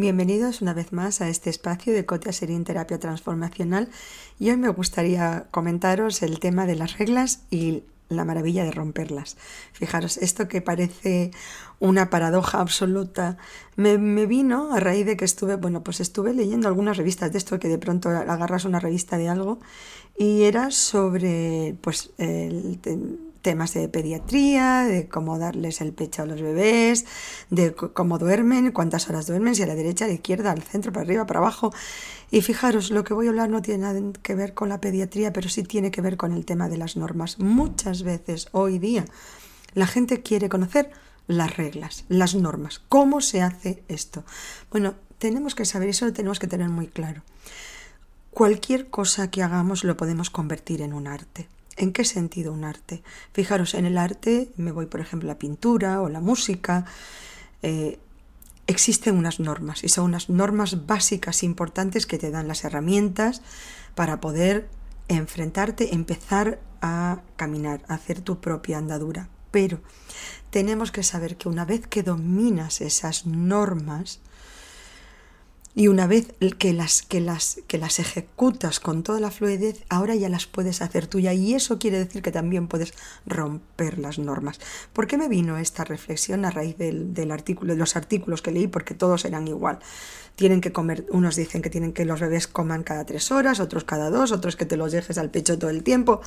Bienvenidos una vez más a este espacio de Cotia Serín Terapia Transformacional y hoy me gustaría comentaros el tema de las reglas y la maravilla de romperlas. Fijaros, esto que parece una paradoja absoluta, me, vino a raíz de que estuve, bueno, pues estuve leyendo algunas revistas de esto, que de pronto agarras una revista de algo y era sobre, pues, el temas de pediatría, de cómo darles el pecho a los bebés, de cómo duermen, cuántas horas duermen, si a la derecha, a la izquierda, al centro, para arriba, para abajo. Y fijaros, lo que voy a hablar no tiene nada que ver con la pediatría, pero sí tiene que ver con el tema de las normas. Muchas veces hoy día la gente quiere conocer las reglas, las normas, cómo se hace esto. Bueno, tenemos que saber, eso lo tenemos que tener muy claro. Cualquier cosa que hagamos lo podemos convertir en un arte. ¿En qué sentido un arte? Fijaros, en el arte me voy, por ejemplo, a la pintura o la música. Eh, existen unas normas y son unas normas básicas importantes que te dan las herramientas para poder enfrentarte, empezar a caminar, a hacer tu propia andadura. Pero tenemos que saber que una vez que dominas esas normas, y una vez que las, que, las, que las ejecutas con toda la fluidez, ahora ya las puedes hacer tuya. Y eso quiere decir que también puedes romper las normas. ¿Por qué me vino esta reflexión a raíz del, del artículo, de los artículos que leí? Porque todos eran igual. Tienen que comer, unos dicen que tienen que los bebés coman cada tres horas, otros cada dos, otros que te los dejes al pecho todo el tiempo.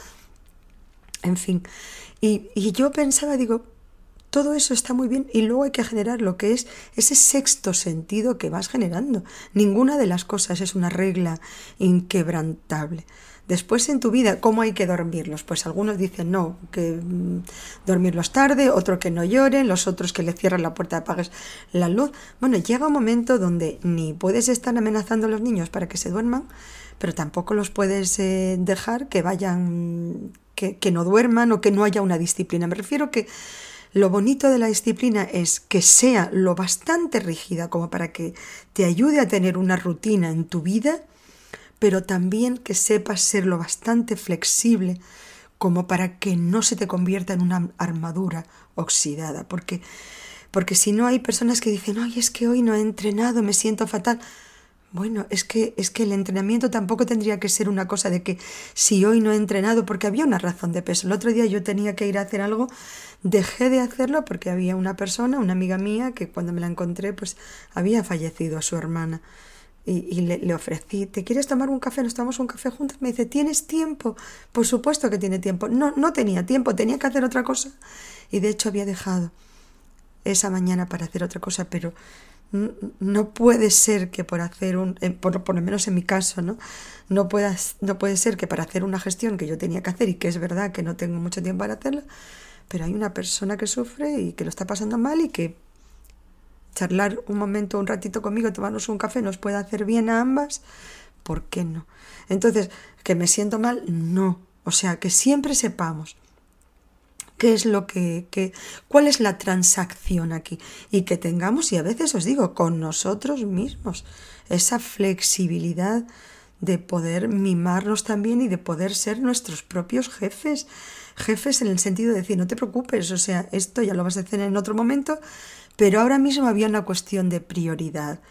En fin. Y, y yo pensaba, digo, todo eso está muy bien y luego hay que generar lo que es ese sexto sentido que vas generando. Ninguna de las cosas es una regla inquebrantable. Después en tu vida, ¿cómo hay que dormirlos? Pues algunos dicen no, que mm, dormirlos tarde, otro que no lloren, los otros que le cierran la puerta, apagues la luz. Bueno, llega un momento donde ni puedes estar amenazando a los niños para que se duerman, pero tampoco los puedes eh, dejar que vayan, que, que no duerman o que no haya una disciplina. Me refiero que lo bonito de la disciplina es que sea lo bastante rígida como para que te ayude a tener una rutina en tu vida, pero también que sepas ser lo bastante flexible como para que no se te convierta en una armadura oxidada, porque porque si no hay personas que dicen, "Ay, es que hoy no he entrenado, me siento fatal." Bueno, es que, es que el entrenamiento tampoco tendría que ser una cosa de que si hoy no he entrenado, porque había una razón de peso. El otro día yo tenía que ir a hacer algo, dejé de hacerlo porque había una persona, una amiga mía, que cuando me la encontré, pues había fallecido a su hermana. Y, le, le, ofrecí, ¿te quieres tomar un café? Nos tomamos un café juntos. Me dice, ¿tienes tiempo? Por supuesto que tiene tiempo. No, no tenía tiempo, tenía que hacer otra cosa. Y de hecho había dejado esa mañana para hacer otra cosa, pero no puede ser que por hacer un, por, por, lo menos en mi caso, ¿no? No, puedas, no puede ser que para hacer una gestión que yo tenía que hacer y que es verdad que no tengo mucho tiempo para hacerla, pero hay una persona que sufre y que lo está pasando mal y que charlar un momento, un ratito conmigo, tomarnos un café nos puede hacer bien a ambas, ¿por qué no? Entonces, que me siento mal, no. O sea, que siempre sepamos qué es lo que, cuál es la transacción aquí y que tengamos, y a veces os digo, con nosotros mismos, esa flexibilidad de poder mimarnos también y de poder ser nuestros propios jefes. Jefes en el sentido de decir, no te preocupes, o sea, esto ya lo vas a hacer en otro momento, pero ahora mismo había una cuestión de prioridad.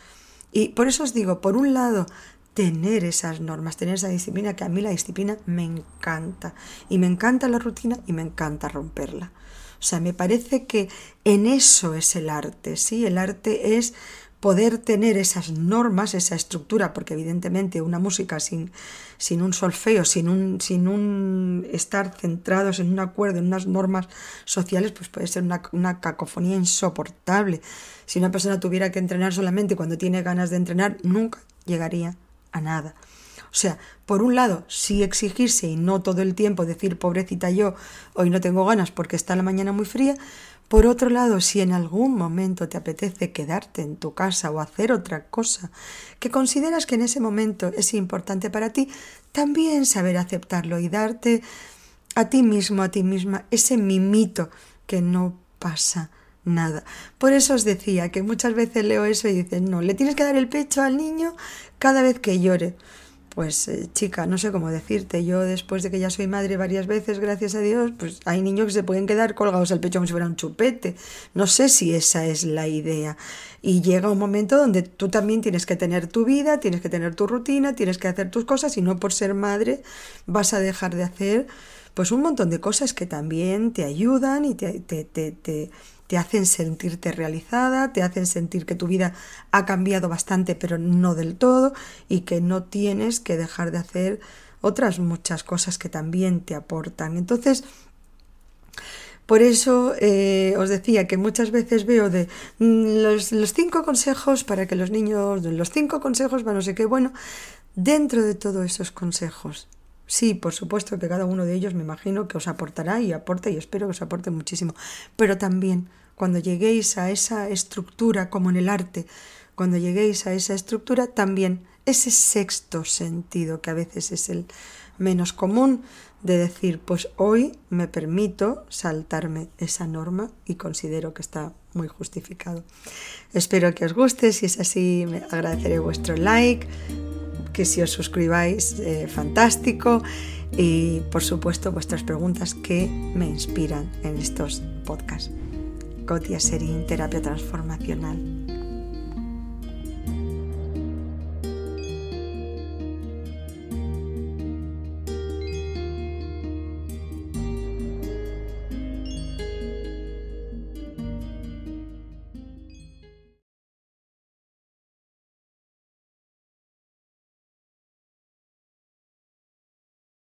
Y por eso os digo, por un lado, tener esas normas, tener esa disciplina, que a mí la disciplina me encanta. Y me encanta la rutina y me encanta romperla. O sea, me parece que en eso es el arte, ¿sí? El arte es poder tener esas normas, esa estructura, porque evidentemente una música sin, sin un solfeo, sin un, sin un estar centrados en un acuerdo, en unas normas sociales, pues puede ser una, una cacofonía insoportable. Si una persona tuviera que entrenar solamente cuando tiene ganas de entrenar, nunca llegaría a nada. O sea, por un lado, sí exigirse y no todo el tiempo decir, pobrecita yo, hoy no tengo ganas porque está la mañana muy fría. Por otro lado, si en algún momento te apetece quedarte en tu casa o hacer otra cosa que consideras que en ese momento es importante para ti, también saber aceptarlo y darte a ti mismo, a ti misma, ese mimito que no pasa nada. Por eso os decía que muchas veces leo eso y dicen, no, le tienes que dar el pecho al niño cada vez que llore. pues eh, chica, no sé cómo decirte, yo después de que ya soy madre varias veces, gracias a Dios, pues hay niños que se pueden quedar colgados al pecho como si fuera un chupete. No sé si esa es la idea. Y llega un momento donde tú también tienes que tener tu vida, tienes que tener tu rutina, tienes que hacer tus cosas y no por ser madre vas a dejar de hacer pues un montón de cosas que también te ayudan y te, hacen sentirte realizada, te hacen sentir que tu vida ha cambiado bastante, pero no del todo, y que no tienes que dejar de hacer otras muchas cosas que también te aportan. Entonces, por eso eh, os decía que muchas veces veo de mm, los, los, cinco consejos para que los niños, los cinco consejos para no sé qué, bueno, dentro de todos esos consejos, sí, por supuesto que cada uno de ellos me imagino que os aportará y aporta y espero que os aporte muchísimo, pero también cuando lleguéis a esa estructura, como en el arte, cuando lleguéis a esa estructura, también ese sexto sentido, que a veces es el menos común, de decir, pues hoy me permito saltarme esa norma y considero que está muy justificado. Espero que os guste, si es así me agradeceré vuestro like, que si os suscribáis, eh, fantástico, y por supuesto vuestras preguntas que me inspiran en estos podcasts. Cotia Serín, terapia transformacional.